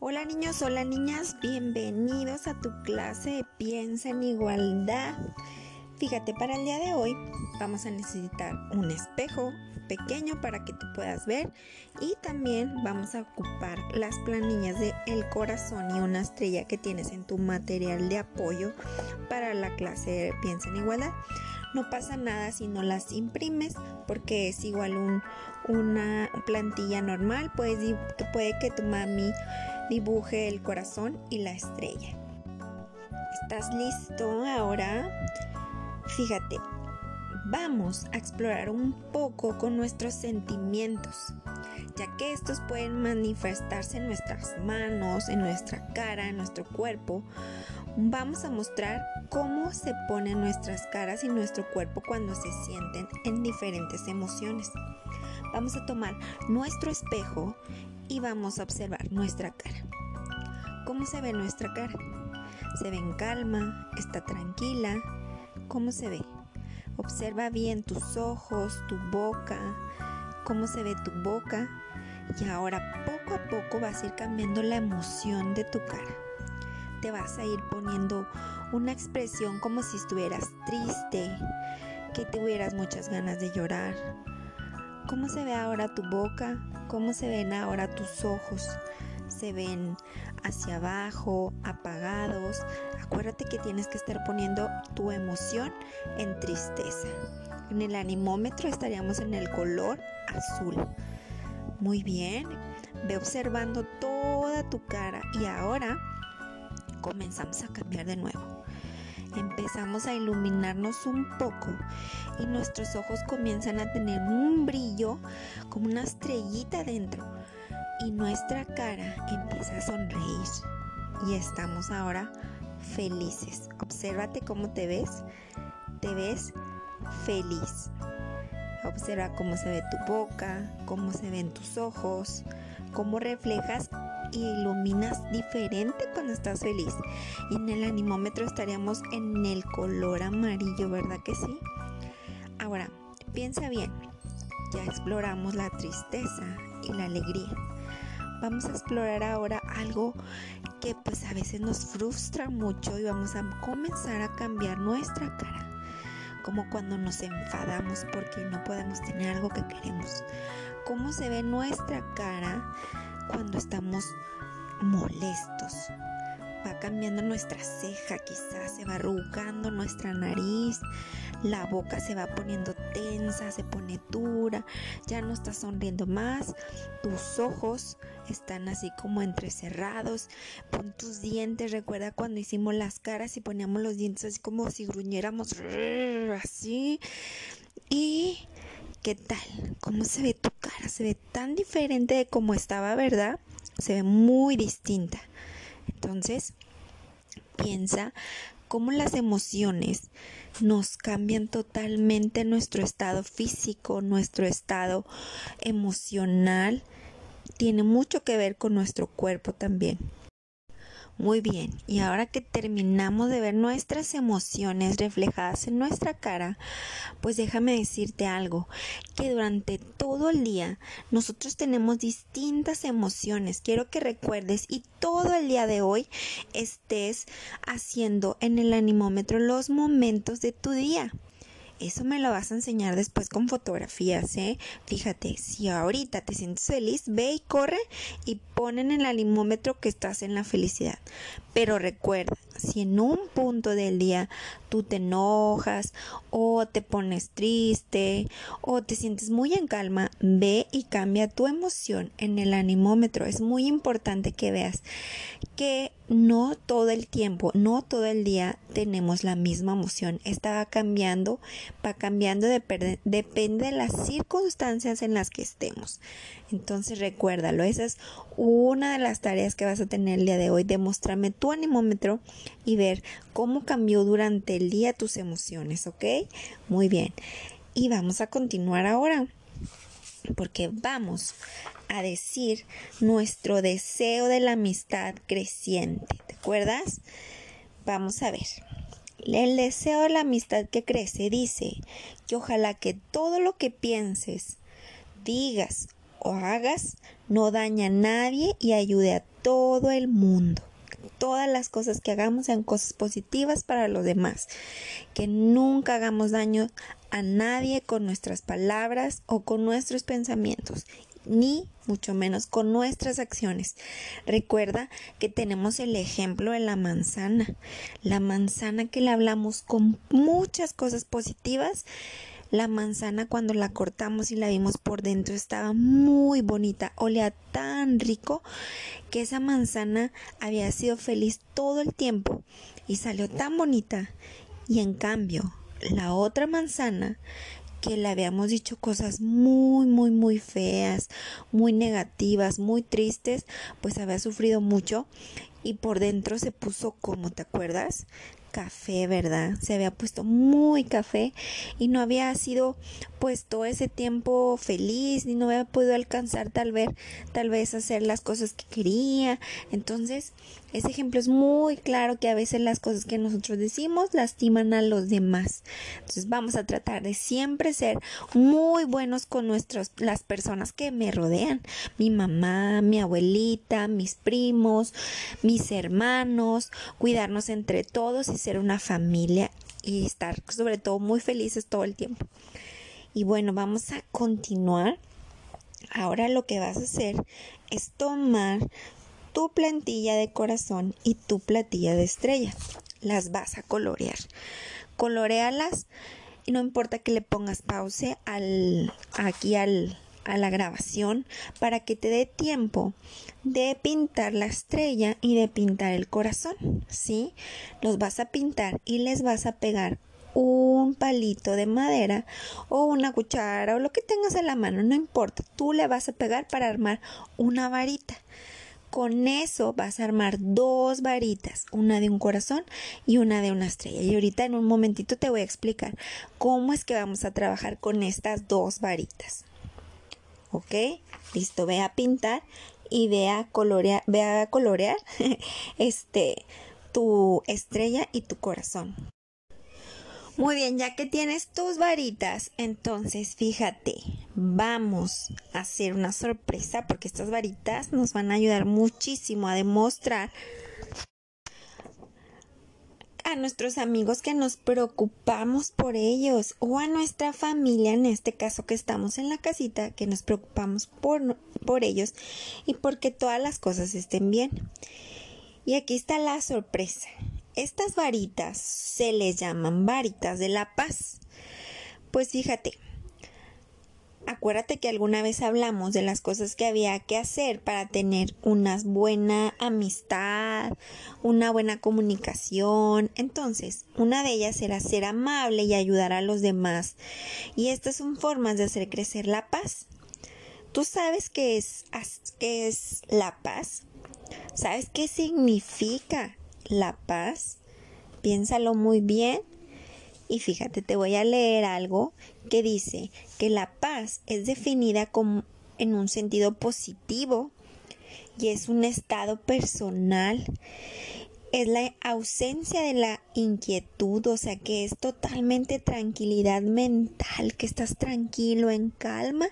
Hola niños, hola niñas, bienvenidos a tu clase de Piensa en Igualdad. Fíjate, para el día de hoy vamos a necesitar un espejo pequeño para que tú puedas ver y también vamos a ocupar las planillas de el corazón y una estrella que tienes en tu material de apoyo para la clase de Piensa en Igualdad. No pasa nada si no las imprimes porque es igual un, una plantilla normal. Puedes, puede que tu mami dibuje el corazón y la estrella. ¿Estás listo ahora? Fíjate, vamos a explorar un poco con nuestros sentimientos, ya que estos pueden manifestarse en nuestras manos, en nuestra cara, en nuestro cuerpo. Vamos a mostrar cómo se ponen nuestras caras y nuestro cuerpo cuando se sienten en diferentes emociones. Vamos a tomar nuestro espejo y vamos a observar nuestra cara. ¿Cómo se ve nuestra cara? ¿Se ve en calma? ¿Está tranquila? ¿Cómo se ve? Observa bien tus ojos, tu boca, cómo se ve tu boca y ahora poco a poco vas a ir cambiando la emoción de tu cara. Te vas a ir poniendo una expresión como si estuvieras triste, que tuvieras muchas ganas de llorar, ¿Cómo se ve ahora tu boca? ¿Cómo se ven ahora tus ojos? ¿Se ven hacia abajo, apagados? Acuérdate que tienes que estar poniendo tu emoción en tristeza. En el animómetro estaríamos en el color azul. Muy bien, ve observando toda tu cara y ahora comenzamos a cambiar de nuevo empezamos a iluminarnos un poco y nuestros ojos comienzan a tener un brillo como una estrellita dentro y nuestra cara empieza a sonreír y estamos ahora felices. Obsérvate cómo te ves. Te ves feliz. Observa cómo se ve tu boca, cómo se ven tus ojos, cómo reflejas y iluminas diferente cuando estás feliz. Y en el animómetro estaríamos en el color amarillo, ¿verdad que sí? Ahora, piensa bien. Ya exploramos la tristeza y la alegría. Vamos a explorar ahora algo que pues a veces nos frustra mucho y vamos a comenzar a cambiar nuestra cara. Como cuando nos enfadamos porque no podemos tener algo que queremos. ¿Cómo se ve nuestra cara cuando estamos molestos. Va cambiando nuestra ceja, quizás se va arrugando nuestra nariz, la boca se va poniendo tensa, se pone dura, ya no está sonriendo más, tus ojos están así como entrecerrados, pon tus dientes, recuerda cuando hicimos las caras y poníamos los dientes así como si gruñéramos así. Y ¿qué tal? ¿Cómo se ve tu cara? Se ve tan diferente de como estaba, ¿verdad? se ve muy distinta. Entonces, piensa cómo las emociones nos cambian totalmente nuestro estado físico, nuestro estado emocional. Tiene mucho que ver con nuestro cuerpo también. Muy bien, y ahora que terminamos de ver nuestras emociones reflejadas en nuestra cara, pues déjame decirte algo, que durante todo el día nosotros tenemos distintas emociones. Quiero que recuerdes y todo el día de hoy estés haciendo en el animómetro los momentos de tu día. Eso me lo vas a enseñar después con fotografías, ¿eh? Fíjate, si ahorita te sientes feliz, ve y corre y pon en el alimómetro que estás en la felicidad. Pero recuerda, si en un punto del día tú te enojas o te pones triste o te sientes muy en calma, ve y cambia tu emoción en el animómetro. Es muy importante que veas que no todo el tiempo, no todo el día tenemos la misma emoción. Esta va cambiando, va cambiando, depende de las circunstancias en las que estemos. Entonces recuérdalo, esa es una de las tareas que vas a tener el día de hoy, demostrarme tu animómetro y ver cómo cambió durante el día tus emociones, ¿ok? Muy bien. Y vamos a continuar ahora porque vamos a decir nuestro deseo de la amistad creciente. ¿Te acuerdas? Vamos a ver. El deseo de la amistad que crece dice que ojalá que todo lo que pienses, digas o hagas no dañe a nadie y ayude a todo el mundo. Todas las cosas que hagamos sean cosas positivas para los demás. Que nunca hagamos daño a nadie con nuestras palabras o con nuestros pensamientos ni mucho menos con nuestras acciones. Recuerda que tenemos el ejemplo de la manzana, la manzana que le hablamos con muchas cosas positivas. La manzana cuando la cortamos y la vimos por dentro estaba muy bonita, olía tan rico que esa manzana había sido feliz todo el tiempo y salió tan bonita. Y en cambio, la otra manzana que le habíamos dicho cosas muy, muy, muy feas, muy negativas, muy tristes, pues había sufrido mucho y por dentro se puso como, ¿te acuerdas? Café, ¿verdad? Se había puesto muy café y no había sido pues todo ese tiempo feliz ni no había podido alcanzar tal vez tal vez hacer las cosas que quería. Entonces, ese ejemplo es muy claro que a veces las cosas que nosotros decimos lastiman a los demás. Entonces, vamos a tratar de siempre ser muy buenos con nuestros las personas que me rodean, mi mamá, mi abuelita, mis primos, mis hermanos, cuidarnos entre todos y ser una familia y estar sobre todo muy felices todo el tiempo. Y bueno, vamos a continuar. Ahora lo que vas a hacer es tomar tu plantilla de corazón y tu plantilla de estrella. Las vas a colorear. Colorealas y no importa que le pongas pause al, aquí al, a la grabación para que te dé tiempo de pintar la estrella y de pintar el corazón, ¿sí? Los vas a pintar y les vas a pegar un palito de madera o una cuchara o lo que tengas en la mano, no importa, tú le vas a pegar para armar una varita. Con eso vas a armar dos varitas, una de un corazón y una de una estrella. Y ahorita en un momentito te voy a explicar cómo es que vamos a trabajar con estas dos varitas. ¿Ok? Listo, ve a pintar y ve a colorear, ve a colorear este, tu estrella y tu corazón. Muy bien, ya que tienes tus varitas, entonces fíjate, vamos a hacer una sorpresa porque estas varitas nos van a ayudar muchísimo a demostrar a nuestros amigos que nos preocupamos por ellos o a nuestra familia, en este caso que estamos en la casita, que nos preocupamos por, por ellos y porque todas las cosas estén bien. Y aquí está la sorpresa. Estas varitas se les llaman varitas de la paz. Pues fíjate, acuérdate que alguna vez hablamos de las cosas que había que hacer para tener una buena amistad, una buena comunicación. Entonces, una de ellas era ser amable y ayudar a los demás. Y estas son formas de hacer crecer la paz. ¿Tú sabes qué es, la paz? ¿Sabes qué significa la paz? Piénsalo muy bien y fíjate, te voy a leer algo que dice que la paz es definida como en un sentido positivo y es un estado personal. Es la ausencia de la inquietud, o sea que es totalmente tranquilidad mental, que estás tranquilo, en calma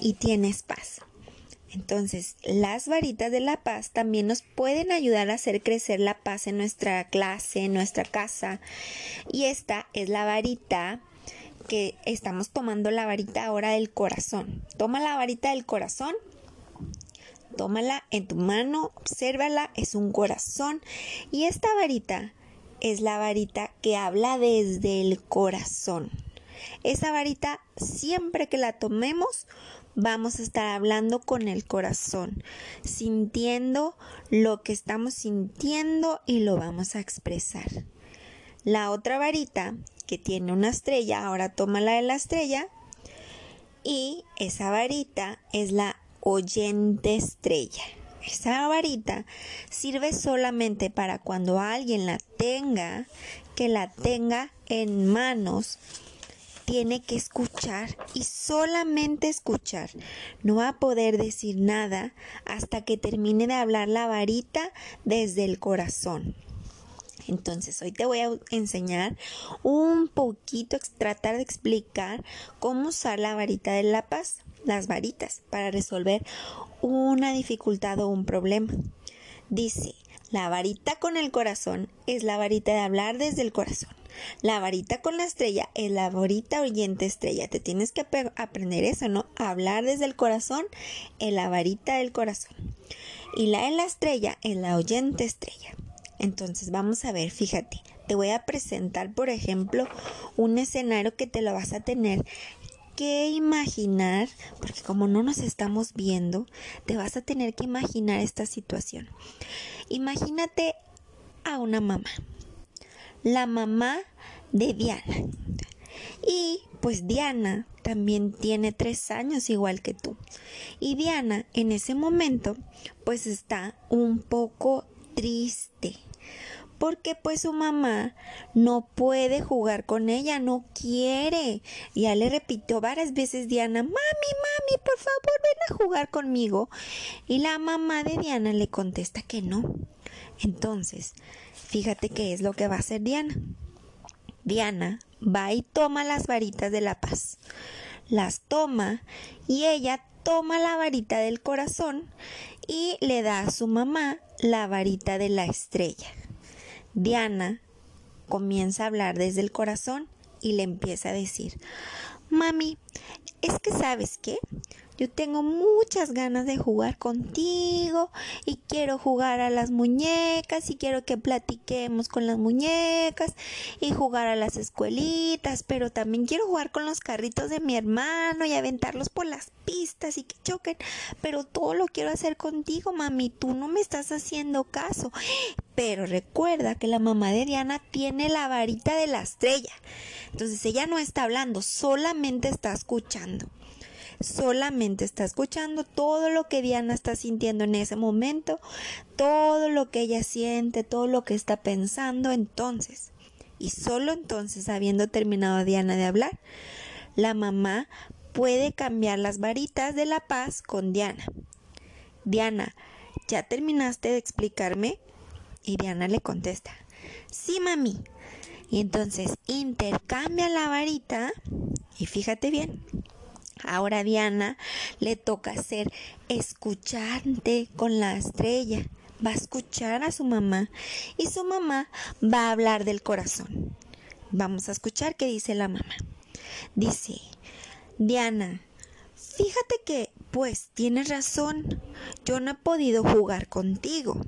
y tienes paz. Entonces, las varitas de la paz también nos pueden ayudar a hacer crecer la paz en nuestra clase, en nuestra casa. Y esta es la varita que estamos tomando la varita ahora del corazón. Toma la varita del corazón. Tómala en tu mano, obsérvala, es un corazón. Y esta varita es la varita que habla desde el corazón. Esa varita, siempre que la tomemos, vamos a estar hablando con el corazón, sintiendo lo que estamos sintiendo y lo vamos a expresar. La otra varita que tiene una estrella, ahora toma la de la estrella y esa varita es la oyente estrella. Esa varita sirve solamente para cuando alguien la tenga, que la tenga en manos tiene que escuchar y solamente escuchar. No va a poder decir nada hasta que termine de hablar la varita desde el corazón. Entonces, hoy te voy a enseñar un poquito, tratar de explicar cómo usar la varita de la paz, las varitas, para resolver una dificultad o un problema. Dice, la varita con el corazón es la varita de hablar desde el corazón. La varita con la estrella es la varita oyente estrella. Te tienes que aprender eso, ¿no? Hablar desde el corazón es la varita del corazón. Y la de la estrella es la oyente estrella. Entonces vamos a ver, fíjate, te voy a presentar, por ejemplo, un escenario que te lo vas a tener que imaginar, porque como no nos estamos viendo, te vas a tener que imaginar esta situación. Imagínate a una mamá, la mamá de Diana. Y pues Diana también tiene tres años igual que tú. Y Diana en ese momento pues está un poco triste porque pues su mamá no puede jugar con ella, no quiere. Ya le repitió varias veces Diana, mami, mami, por favor ven a jugar conmigo. Y la mamá de Diana le contesta que no. Entonces, fíjate qué es lo que va a hacer Diana. Diana va y toma las varitas de la paz. Las toma y ella toma la varita del corazón y le da a su mamá la varita de la estrella. Diana comienza a hablar desde el corazón y le empieza a decir, Mami, es que sabes qué, yo tengo muchas ganas de jugar contigo y quiero jugar a las muñecas y quiero que platiquemos con las muñecas y jugar a las escuelitas, pero también quiero jugar con los carritos de mi hermano y aventarlos por las pistas y que choquen, pero todo lo quiero hacer contigo, mami, tú no me estás haciendo caso. Pero recuerda que la mamá de Diana tiene la varita de la estrella. Entonces ella no está hablando, solamente está escuchando solamente está escuchando todo lo que Diana está sintiendo en ese momento, todo lo que ella siente, todo lo que está pensando entonces. Y solo entonces, habiendo terminado Diana de hablar, la mamá puede cambiar las varitas de la paz con Diana. Diana, ¿ya terminaste de explicarme? Y Diana le contesta, sí, mami. Y entonces intercambia la varita y fíjate bien, Ahora Diana le toca ser escuchante con la estrella. Va a escuchar a su mamá y su mamá va a hablar del corazón. Vamos a escuchar qué dice la mamá. Dice, Diana, fíjate que, pues, tienes razón, yo no he podido jugar contigo.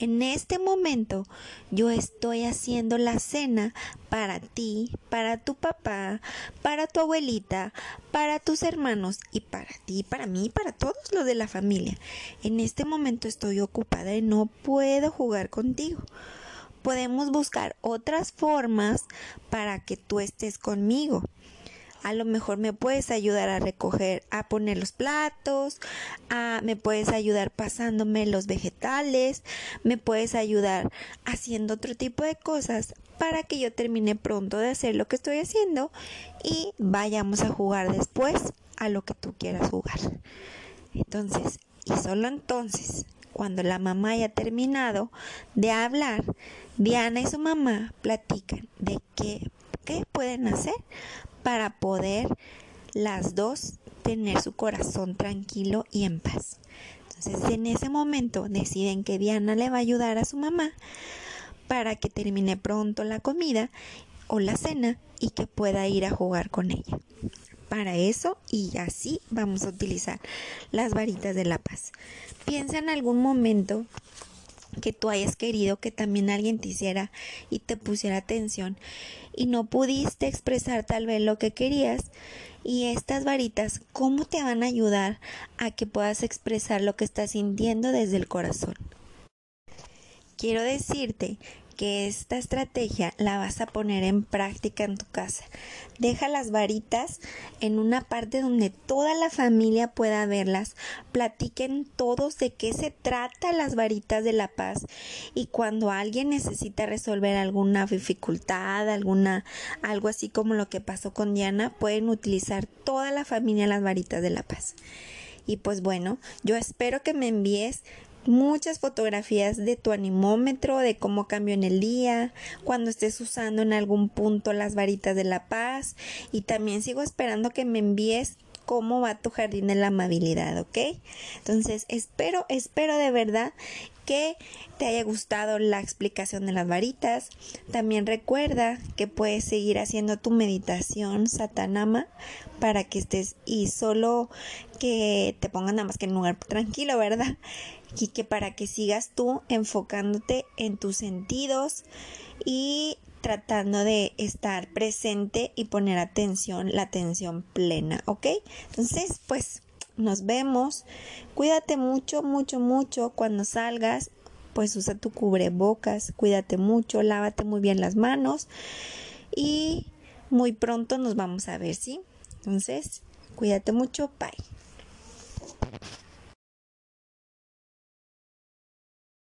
En este momento yo estoy haciendo la cena para ti, para tu papá, para tu abuelita, para tus hermanos y para ti, para mí, para todos los de la familia. En este momento estoy ocupada y no puedo jugar contigo. Podemos buscar otras formas para que tú estés conmigo a lo mejor me puedes ayudar a recoger, a poner los platos, a, me puedes ayudar pasándome los vegetales, me puedes ayudar haciendo otro tipo de cosas para que yo termine pronto de hacer lo que estoy haciendo y vayamos a jugar después a lo que tú quieras jugar. Entonces, y solo entonces, cuando la mamá haya terminado de hablar, Diana y su mamá platican de qué, qué pueden hacer para poder las dos tener su corazón tranquilo y en paz. Entonces en ese momento deciden que Diana le va a ayudar a su mamá para que termine pronto la comida o la cena y que pueda ir a jugar con ella. Para eso y así vamos a utilizar las varitas de la paz. Piensa en algún momento que tú hayas querido que también alguien te hiciera y te pusiera atención y no pudiste expresar tal vez lo que querías y estas varitas cómo te van a ayudar a que puedas expresar lo que estás sintiendo desde el corazón. Quiero decirte que esta estrategia la vas a poner en práctica en tu casa. Deja las varitas en una parte donde toda la familia pueda verlas. Platiquen todos de qué se trata las varitas de la paz y cuando alguien necesita resolver alguna dificultad, alguna algo así como lo que pasó con Diana, pueden utilizar toda la familia las varitas de la paz. Y pues bueno, yo espero que me envíes muchas fotografías de tu animómetro, de cómo cambió en el día, cuando estés usando en algún punto las varitas de la paz y también sigo esperando que me envíes cómo va tu jardín de la amabilidad, ¿ok? Entonces, espero, espero de verdad que te haya gustado la explicación de las varitas. También recuerda que puedes seguir haciendo tu meditación satanama para que estés y solo que te pongan nada más que en un lugar tranquilo, ¿verdad? Y que para que sigas tú enfocándote en tus sentidos y tratando de estar presente y poner atención, la atención plena, ¿ok? Entonces, pues nos vemos. Cuídate mucho, mucho, mucho cuando salgas. Pues usa tu cubrebocas, cuídate mucho, lávate muy bien las manos y muy pronto nos vamos a ver, ¿sí? Entonces, cuídate mucho, bye.